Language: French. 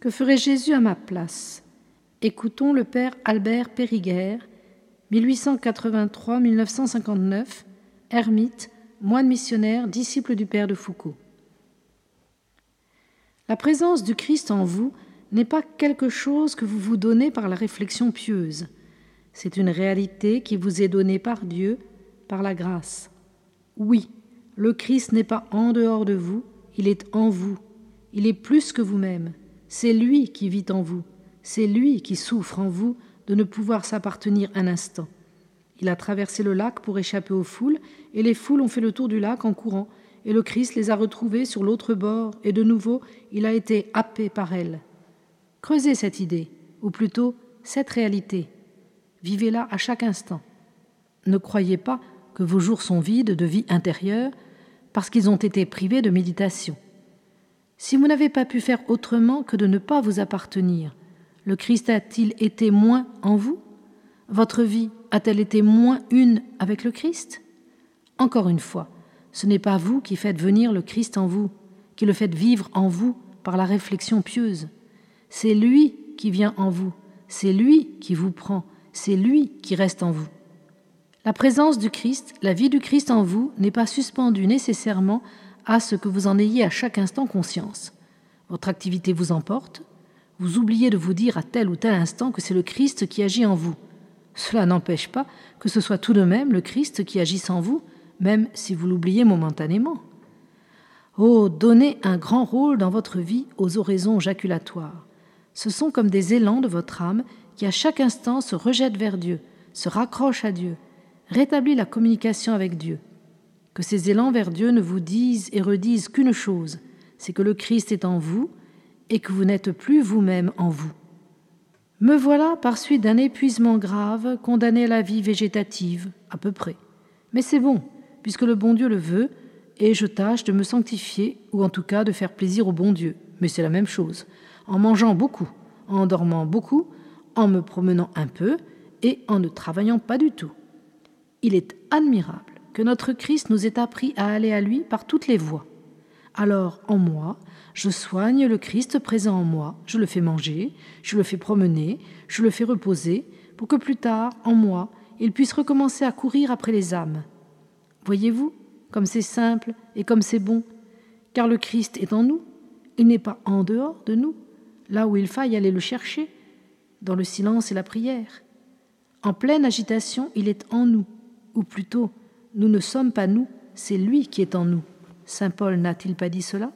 Que ferait Jésus à ma place? Écoutons le père Albert Périguer, 1883-1959, ermite, moine missionnaire, disciple du père de Foucault. La présence du Christ en vous n'est pas quelque chose que vous vous donnez par la réflexion pieuse. C'est une réalité qui vous est donnée par Dieu, par la grâce. Oui, le Christ n'est pas en dehors de vous, il est en vous. Il est plus que vous-même. C'est lui qui vit en vous, c'est lui qui souffre en vous de ne pouvoir s'appartenir un instant. Il a traversé le lac pour échapper aux foules, et les foules ont fait le tour du lac en courant, et le Christ les a retrouvées sur l'autre bord, et de nouveau il a été happé par elles. Creusez cette idée, ou plutôt cette réalité. Vivez-la à chaque instant. Ne croyez pas que vos jours sont vides de vie intérieure parce qu'ils ont été privés de méditation. Si vous n'avez pas pu faire autrement que de ne pas vous appartenir, le Christ a-t-il été moins en vous? Votre vie a-t-elle été moins une avec le Christ? Encore une fois, ce n'est pas vous qui faites venir le Christ en vous, qui le faites vivre en vous par la réflexion pieuse. C'est lui qui vient en vous, c'est lui qui vous prend, c'est lui qui reste en vous. La présence du Christ, la vie du Christ en vous n'est pas suspendue nécessairement à ce que vous en ayez à chaque instant conscience. Votre activité vous emporte, vous oubliez de vous dire à tel ou tel instant que c'est le Christ qui agit en vous. Cela n'empêche pas que ce soit tout de même le Christ qui agisse en vous, même si vous l'oubliez momentanément. Oh, donnez un grand rôle dans votre vie aux oraisons jaculatoires. Ce sont comme des élans de votre âme qui à chaque instant se rejettent vers Dieu, se raccrochent à Dieu, rétablissent la communication avec Dieu que ces élans vers Dieu ne vous disent et redisent qu'une chose, c'est que le Christ est en vous et que vous n'êtes plus vous-même en vous. Me voilà par suite d'un épuisement grave, condamné à la vie végétative, à peu près. Mais c'est bon, puisque le bon Dieu le veut, et je tâche de me sanctifier, ou en tout cas de faire plaisir au bon Dieu. Mais c'est la même chose, en mangeant beaucoup, en dormant beaucoup, en me promenant un peu, et en ne travaillant pas du tout. Il est admirable que notre Christ nous ait appris à aller à lui par toutes les voies. Alors, en moi, je soigne le Christ présent en moi, je le fais manger, je le fais promener, je le fais reposer, pour que plus tard, en moi, il puisse recommencer à courir après les âmes. Voyez-vous, comme c'est simple et comme c'est bon, car le Christ est en nous, il n'est pas en dehors de nous, là où il faille aller le chercher, dans le silence et la prière. En pleine agitation, il est en nous, ou plutôt nous ne sommes pas nous, c'est lui qui est en nous. Saint Paul n'a-t-il pas dit cela?